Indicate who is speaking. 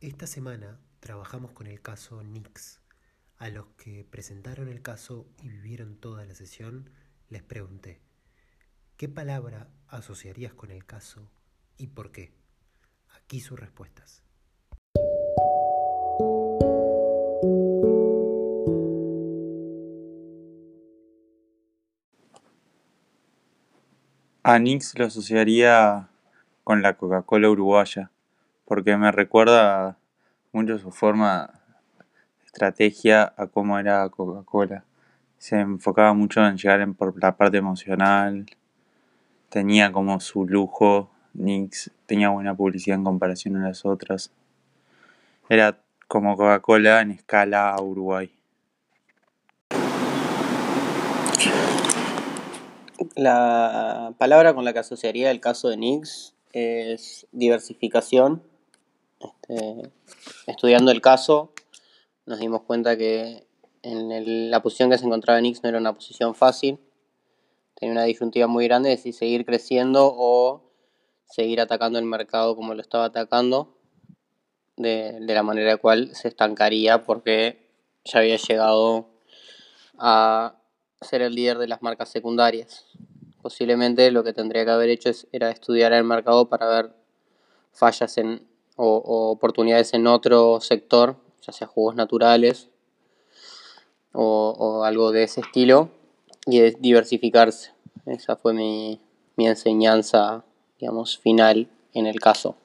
Speaker 1: Esta semana trabajamos con el caso Nix. A los que presentaron el caso y vivieron toda la sesión, les pregunté, ¿qué palabra asociarías con el caso y por qué? Aquí sus respuestas.
Speaker 2: A Nix lo asociaría con la Coca-Cola uruguaya, porque me recuerda mucho su forma, estrategia a cómo era Coca-Cola. Se enfocaba mucho en llegar en por la parte emocional, tenía como su lujo, Nix tenía buena publicidad en comparación a las otras. Era como Coca-Cola en escala a Uruguay.
Speaker 3: La palabra con la que asociaría el caso de Nix es diversificación. Este, estudiando el caso, nos dimos cuenta que en la posición que se encontraba Nix no era una posición fácil. Tenía una disyuntiva muy grande de si seguir creciendo o seguir atacando el mercado como lo estaba atacando, de, de la manera cual se estancaría porque ya había llegado a ser el líder de las marcas secundarias. Posiblemente lo que tendría que haber hecho era estudiar el mercado para ver fallas en, o, oportunidades en otro sector, ya sea jugos naturales o, algo de ese estilo, y diversificarse. Esa fue mi, mi enseñanza, digamos, final en el caso.